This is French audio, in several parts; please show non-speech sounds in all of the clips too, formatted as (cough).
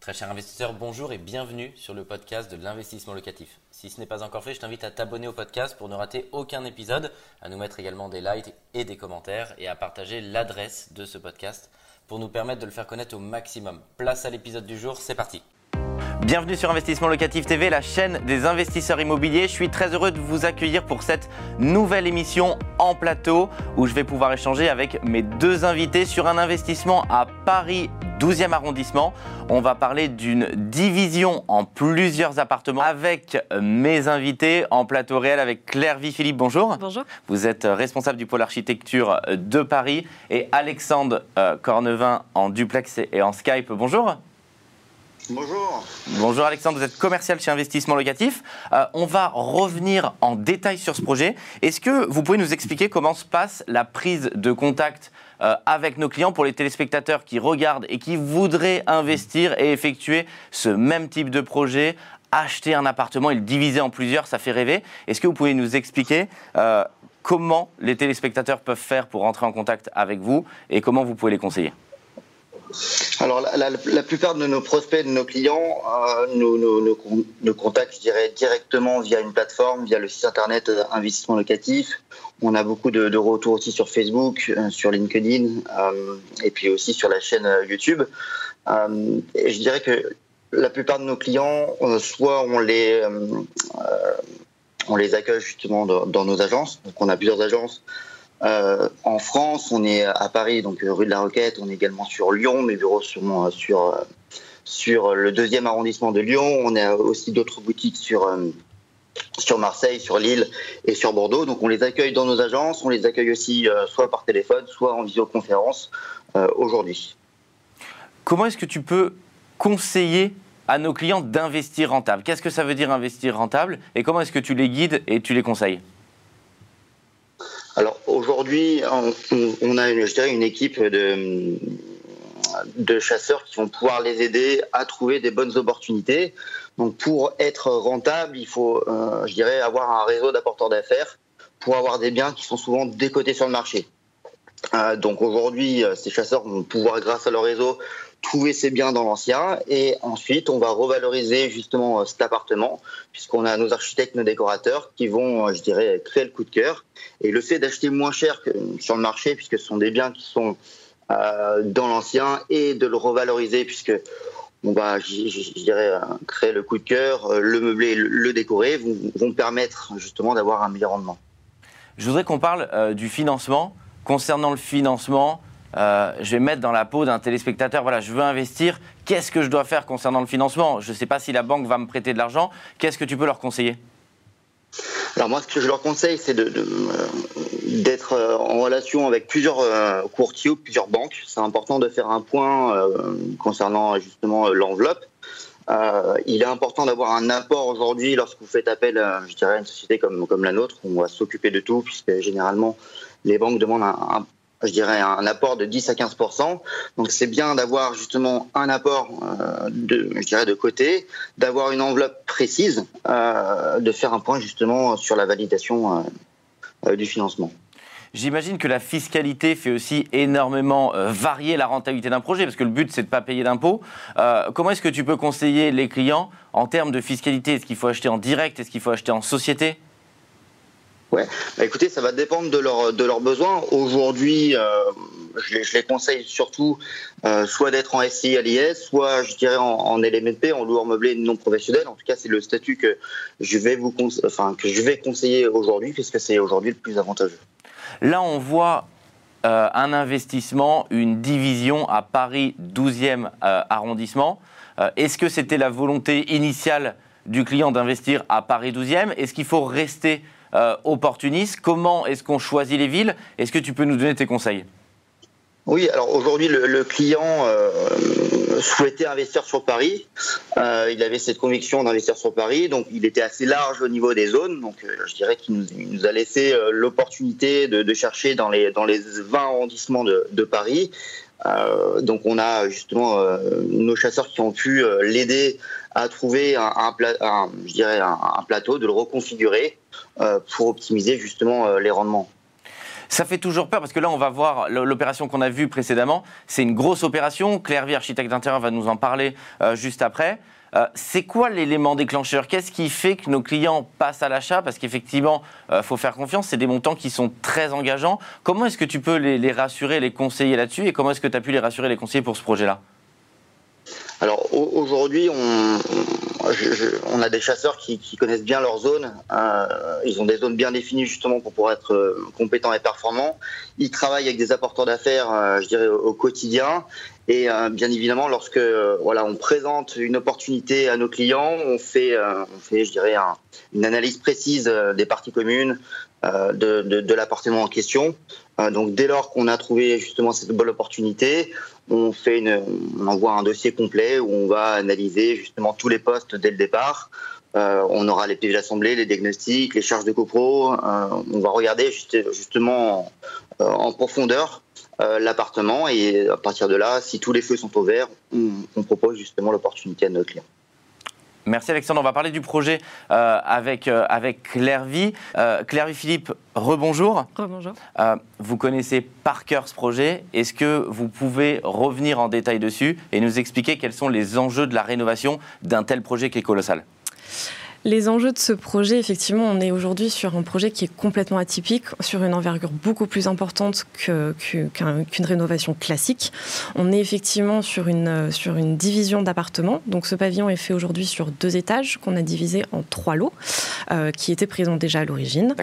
Très cher investisseur, bonjour et bienvenue sur le podcast de l'investissement locatif. Si ce n'est pas encore fait, je t'invite à t'abonner au podcast pour ne rater aucun épisode, à nous mettre également des likes et des commentaires et à partager l'adresse de ce podcast pour nous permettre de le faire connaître au maximum. Place à l'épisode du jour, c'est parti. Bienvenue sur Investissement Locatif TV, la chaîne des investisseurs immobiliers. Je suis très heureux de vous accueillir pour cette nouvelle émission en plateau où je vais pouvoir échanger avec mes deux invités sur un investissement à Paris 12e arrondissement. On va parler d'une division en plusieurs appartements avec mes invités en plateau réel avec Claire Vie-Philippe. Bonjour. Bonjour. Vous êtes responsable du pôle architecture de Paris et Alexandre euh, Cornevin en duplex et en Skype. Bonjour. Bonjour. Bonjour Alexandre, vous êtes commercial chez Investissement Locatif. Euh, on va revenir en détail sur ce projet. Est-ce que vous pouvez nous expliquer comment se passe la prise de contact euh, avec nos clients pour les téléspectateurs qui regardent et qui voudraient investir et effectuer ce même type de projet acheter un appartement et le diviser en plusieurs, ça fait rêver. Est-ce que vous pouvez nous expliquer euh, comment les téléspectateurs peuvent faire pour entrer en contact avec vous et comment vous pouvez les conseiller? Alors, la, plupart de nos prospects, de nos clients, euh, nous, contactent, je dirais, directement via une plateforme, via le site internet euh, Investissement Locatif. On a beaucoup de, retours aussi sur Facebook, euh, sur LinkedIn, et puis aussi sur la chaîne YouTube. et je dirais que la plupart de nos clients, soit on les, on les accueille justement dans, nos agences. Donc, on a plusieurs agences euh, en France, on est à Paris, donc euh, rue de la Roquette. On est également sur Lyon. Mes bureaux sont euh, sur, sur le deuxième arrondissement de Lyon. On a aussi d'autres boutiques sur, sur Marseille, sur Lille et sur Bordeaux. Donc on les accueille dans nos agences. On les accueille aussi soit par téléphone, soit en visioconférence aujourd'hui. Comment est-ce que tu peux conseiller à nos clients d'investir rentable? Qu'est-ce que ça veut dire investir rentable? Et comment est-ce que tu les guides et tu les conseilles? Alors aujourd'hui, on, a, je dirais, une équipe de, chasseurs qui vont pouvoir les aider à trouver des bonnes opportunités. Donc pour être rentable, il faut, euh, je dirais, avoir un réseau d'apporteurs d'affaires pour avoir des biens qui sont souvent décotés sur le marché. Euh, donc aujourd'hui, euh, ces chasseurs vont pouvoir, grâce à leur réseau, trouver ses biens dans l'ancien et ensuite on va revaloriser justement euh, cet appartement puisqu'on a nos architectes, nos décorateurs qui vont, je dirais, créer le coup de cœur. Et le fait d'acheter moins cher sur le marché puisque ce sont des biens qui sont dans l'ancien et de le revaloriser puisque on va, je, dirais, créer le coup de cœur, le meubler, le, décorer, vont permettre justement d'avoir un meilleur rendement. Je voudrais qu'on parle du financement. Concernant le financement, euh, je vais mettre dans la peau d'un téléspectateur, voilà, je veux investir, qu'est-ce que je dois faire concernant le financement? Je ne sais pas si la banque va me prêter de l'argent, qu'est-ce que tu peux leur conseiller? Alors moi, ce que je leur conseille, c'est d'être de, euh, en relation avec plusieurs euh, courtiers ou plusieurs banques. C'est important de faire un point concernant justement l'enveloppe. il est important d'avoir un apport aujourd'hui lorsque vous faites appel, je dirais, à une société comme, comme la nôtre. On va s'occuper de tout puisque généralement les banques demandent un, je dirais, un apport de 10 à 15 Donc c'est bien d'avoir justement un apport euh, de, je dirais, de côté, d'avoir une enveloppe précise, euh, de faire un point justement sur la validation euh, du financement. J'imagine que la fiscalité fait aussi énormément varier la rentabilité d'un projet, parce que le but, c'est de ne pas payer d'impôts. comment est-ce que tu peux conseiller les clients en termes de fiscalité? Est-ce qu'il faut acheter en direct? Est-ce qu'il faut acheter en société? Ouais, bah écoutez, ça va dépendre de, leur, de leurs besoins. Aujourd'hui, euh, je, je, les, conseille surtout euh, soit d'être en SCI à l'IS, soit je dirais en, en LMNP, en loueur meublé non professionnel. En tout cas, c'est le statut que je vais vous enfin, que je vais conseiller aujourd'hui, puisque c'est aujourd'hui le plus avantageux. Là, on voit euh, un investissement, une division à Paris 12e euh, arrondissement. Est-ce que c'était la volonté initiale du client d'investir à Paris 12e Est-ce qu'il faut rester euh, opportuniste. Comment est-ce qu'on choisit les villes? Est-ce que tu peux nous donner tes conseils? Oui, alors aujourd'hui, le, client euh, souhaitait investir sur Paris. Euh, il avait cette conviction d'investir sur Paris, donc il était assez large au niveau des zones. Donc je dirais qu'il nous, a laissé l'opportunité de, chercher dans les, dans les 20 arrondissements de, Paris. donc on a justement nos chasseurs qui ont pu l'aider à trouver un, je dirais un, plateau, de le reconfigurer euh, pour optimiser justement euh, les rendements. Ça fait toujours peur parce que là, on va voir l'opération qu'on a vue précédemment. C'est une grosse opération. Claire architecte d'intérieur, va nous en parler euh, juste après. C'est quoi l'élément déclencheur? Qu'est-ce qui fait que nos clients passent à l'achat? Parce qu'effectivement, il faut faire confiance, c'est des montants qui sont très engageants. Comment est-ce que tu peux les rassurer, les conseiller là-dessus? Et comment est-ce que tu as pu les rassurer, les conseiller pour ce projet-là? Alors aujourd'hui, on, on, a des chasseurs qui, connaissent bien leur zone. Euh, ils ont des zones bien définies justement pour pouvoir être euh, compétents et performants. Ils travaillent avec des apporteurs d'affaires, euh, je dirais, au, quotidien. Et bien évidemment, lorsque voilà, on présente une opportunité à nos clients, on fait, on fait je dirais, une analyse précise des parties communes, de, de l'appartement en question. donc dès lors qu'on a trouvé justement cette bonne opportunité, on fait on envoie un dossier complet où on va analyser justement tous les postes dès le départ. Euh, on aura les PV d'assemblée, les diagnostics, les charges de copro. Euh, on va regarder justement euh, en profondeur l'appartement et à partir de là, si tous les feux sont au vert, on, on propose justement l'opportunité à nos clients. Merci Alexandre. On va parler du projet euh, avec, euh, avec Claire Vie. Euh, Claire Vie Philippe, rebonjour. Rebonjour. vous connaissez par cœur ce projet. Est-ce que vous pouvez revenir en détail dessus et nous expliquer quels sont les enjeux de la rénovation d'un tel projet qui est colossal? Les enjeux de ce projet, effectivement, on est aujourd'hui sur un projet qui est complètement atypique, sur une envergure beaucoup plus importante qu'une rénovation classique. On est effectivement sur une, sur une division d'appartements. Donc ce pavillon est fait aujourd'hui sur deux étages qu'on a divisé en trois lots, euh, qui étaient présents déjà à l'origine.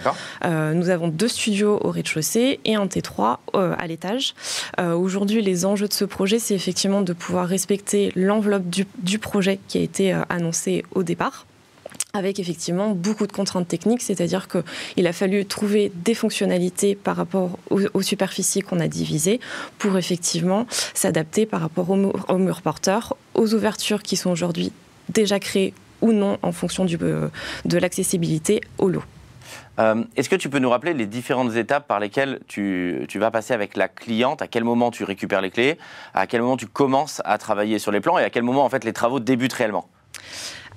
Euh, nous avons deux studios au rez-de-chaussée et un T3 euh, à l'étage. aujourd'hui, les enjeux de ce projet, c'est effectivement de pouvoir respecter l'enveloppe du, du projet qui a été annoncé au départ avec effectivement beaucoup de contraintes techniques, c'est-à-dire qu'il a fallu trouver des fonctionnalités par rapport aux, superficies qu'on a divisées pour effectivement s'adapter par rapport aux, murs porteurs, aux ouvertures qui sont aujourd'hui déjà créées ou non en fonction euh, de l'accessibilité au lot. Euh, est-ce que tu peux nous rappeler les différentes étapes par lesquelles tu, tu, vas passer avec la cliente? À quel moment tu récupères les clés? À quel moment tu commences à travailler sur les plans? Et à quel moment en fait les travaux débutent réellement?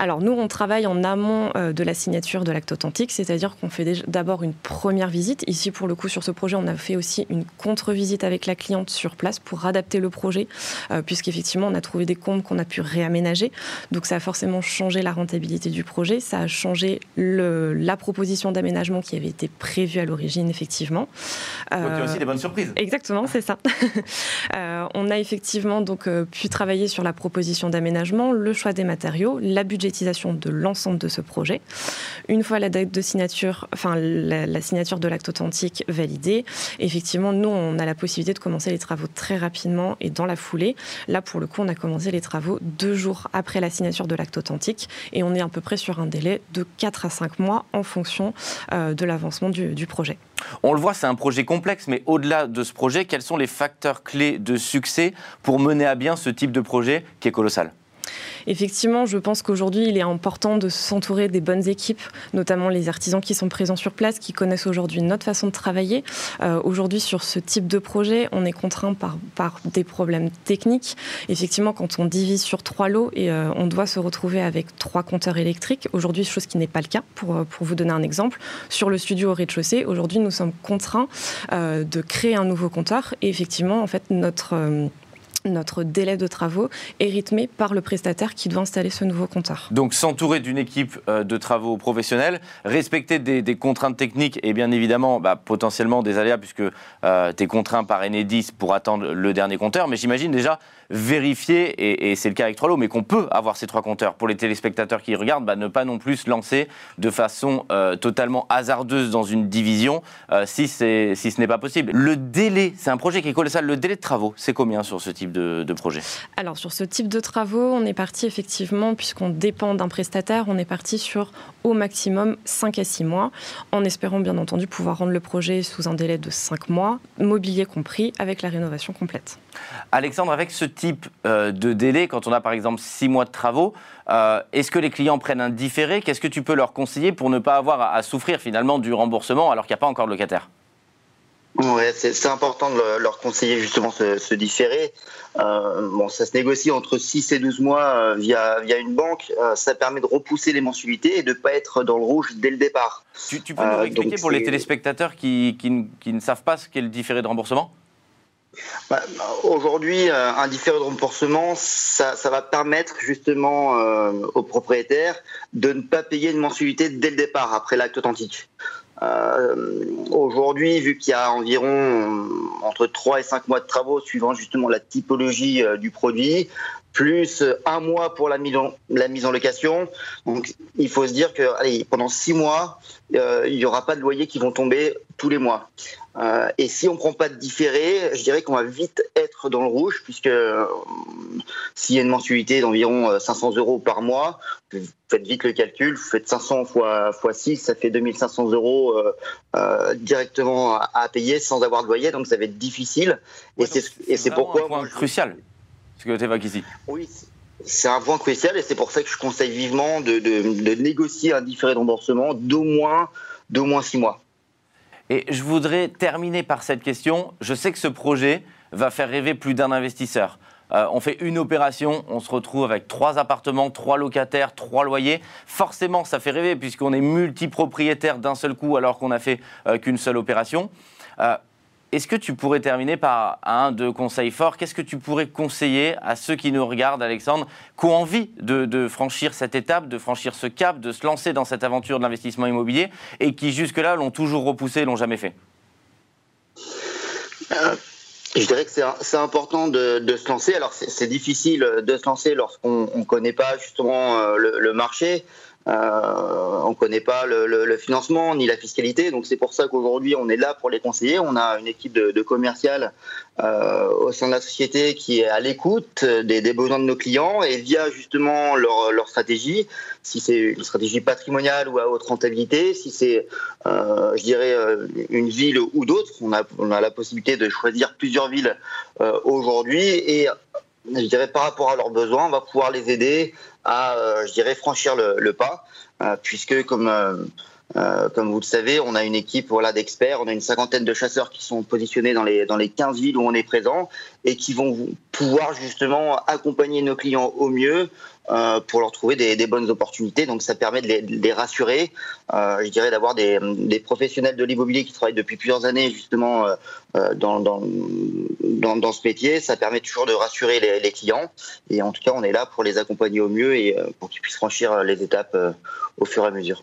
Alors nous, on travaille en amont euh, de la signature de l'acte authentique, c'est-à-dire qu'on fait d'abord une première visite. Ici, pour le coup, sur ce projet, on a fait aussi une contre-visite avec la cliente sur place pour adapter le projet, euh, puisqu'effectivement, on a trouvé des comptes qu'on a pu réaménager. Donc ça a forcément changé la rentabilité du projet, ça a changé le, la proposition d'aménagement qui avait été prévue à l'origine, effectivement. donc il y a aussi des bonnes surprises. Exactement, c'est ça. (laughs) on a effectivement donc pu travailler sur la proposition d'aménagement, le choix des matériaux, la budget de l'ensemble de ce projet. Une fois la date de signature, enfin la, signature de l'acte authentique validée, effectivement, nous, on a la possibilité de commencer les travaux très rapidement et dans la foulée. Là, pour le coup, on a commencé les travaux deux jours après la signature de l'acte authentique et on est à peu près sur un délai de 4 à 5 mois en fonction euh, de l'avancement du, du projet. On le voit, c'est un projet complexe, mais au-delà de ce projet, quels sont les facteurs clés de succès pour mener à bien ce type de projet qui est colossal? Effectivement, je pense qu'aujourd'hui, il est important de s'entourer des bonnes équipes, notamment les artisans qui sont présents sur place, qui connaissent aujourd'hui notre façon de travailler. Euh, aujourd'hui, sur ce type de projet, on est contraint par, des problèmes techniques. Effectivement, quand on divise sur trois lots et euh, on doit se retrouver avec trois compteurs électriques, aujourd'hui, chose qui n'est pas le cas, pour, euh, vous donner un exemple, sur le studio au rez-de-chaussée, aujourd'hui, nous sommes contraints de créer un nouveau compteur et effectivement, en fait, notre notre délai de travaux est rythmé par le prestataire qui doit installer ce nouveau compteur. Donc s'entourer d'une équipe euh, de travaux professionnels, respecter des, contraintes techniques et bien évidemment bah, potentiellement des aléas puisque euh, tu es contraint par Enedis pour attendre le dernier compteur, mais j'imagine déjà vérifier, et, c'est le cas avec Trollo, mais qu'on peut avoir ces trois compteurs pour les téléspectateurs qui regardent, bah, ne pas non plus se lancer de façon euh, totalement hasardeuse dans une division si, si ce n'est pas possible. Le délai, c'est un projet qui est colossal, le délai de travaux, c'est combien sur ce type de, projet? Alors sur ce type de travaux, on est parti effectivement, puisqu'on dépend d'un prestataire, on est parti sur au maximum 5 à 6 mois, en espérant bien entendu pouvoir rendre le projet sous un délai de 5 mois, mobilier compris, avec la rénovation complète. Alexandre, avec ce type euh, de délai, quand on a par exemple 6 mois de travaux, euh, est-ce que les clients prennent un différé? Qu'est-ce que tu peux leur conseiller pour ne pas avoir à, souffrir finalement du remboursement alors qu'il n'y a pas encore de locataire? Ouais, c'est important de leur conseiller justement ce, ce différé. Euh, bon, ça se négocie entre 6 et 12 mois euh, via, via une banque. Euh, ça permet de repousser les mensualités et de ne pas être dans le rouge dès le départ. Tu, tu peux nous expliquer pour les téléspectateurs qui, qui, qui, ne savent pas ce qu'est le différé de remboursement? Bah, Aujourd'hui, un différé de remboursement, ça, va permettre justement aux propriétaires de ne pas payer une mensualité dès le départ, après l'acte authentique. Euh, aujourd'hui, vu qu'il y a environ euh, entre 3 et 5 mois de travaux suivant justement la typologie euh, du produit, plus un mois pour la mise en, location. Donc, il faut se dire que pendant six mois, euh, il n'y aura pas de loyers qui vont tomber tous les mois. Euh, et si on ne prend pas de différé, je dirais qu'on va vite être dans le rouge, puisque euh, s'il y a une mensualité d'environ 500 euros par mois, vous faites vite le calcul, vous faites 500 fois, fois 6, ça fait 2500 euros directement à, payer sans avoir de loyer, donc ça va être difficile. et c'est pourquoi... Un point crucial ce que tu évoques ici. Oui, c'est un point crucial et c'est pour ça que je conseille vivement de, de, négocier un différé de remboursement d'au moins, d'au moins six mois. Et je voudrais terminer par cette question. Je sais que ce projet va faire rêver plus d'un investisseur. Euh, on fait une opération, on se retrouve avec trois appartements, trois locataires, trois loyers. Forcément, ça fait rêver puisqu'on est multipropriétaire d'un seul coup alors qu'on n'a fait euh, qu'une seule opération. Euh, est-ce que tu pourrais terminer par un de conseils forts? Qu'est-ce que tu pourrais conseiller à ceux qui nous regardent, Alexandre, qui ont envie de, franchir cette étape, de franchir ce cap, de se lancer dans cette aventure de l'investissement immobilier et qui jusque-là l'ont toujours repoussé, l'ont jamais fait? Euh, Je dirais que c'est important de, se lancer. Alors c'est difficile de se lancer lorsqu'on ne connaît pas justement euh, le marché. Euh, on ne connaît pas le, financement ni la fiscalité, donc c'est pour ça qu'aujourd'hui on est là pour les conseiller. On a une équipe de, de commercial euh, au sein de la société qui est à l'écoute des, besoins de nos clients et via justement leur, stratégie, si c'est une stratégie patrimoniale ou à haute rentabilité, si c'est, euh, je dirais, une ville ou d'autres, on a, on a la possibilité de choisir plusieurs villes aujourd'hui et je dirais, par rapport à leurs besoins, on va pouvoir les aider à, euh, je dirais, franchir le, pas, euh, puisque comme euh, comme vous le savez, on a une équipe voilà, d'experts, on a une cinquantaine de chasseurs qui sont positionnés dans les, dans les 15 villes où on est présent et qui vont pouvoir justement accompagner nos clients au mieux euh, pour leur trouver des, bonnes opportunités. Donc ça permet de les, rassurer, euh, je dirais d'avoir des, professionnels de l'immobilier qui travaillent depuis plusieurs années justement dans, dans, dans, ce métier. Ça permet toujours de rassurer les, les, clients et en tout cas on est là pour les accompagner au mieux et pour qu'ils puissent franchir les étapes au fur et à mesure.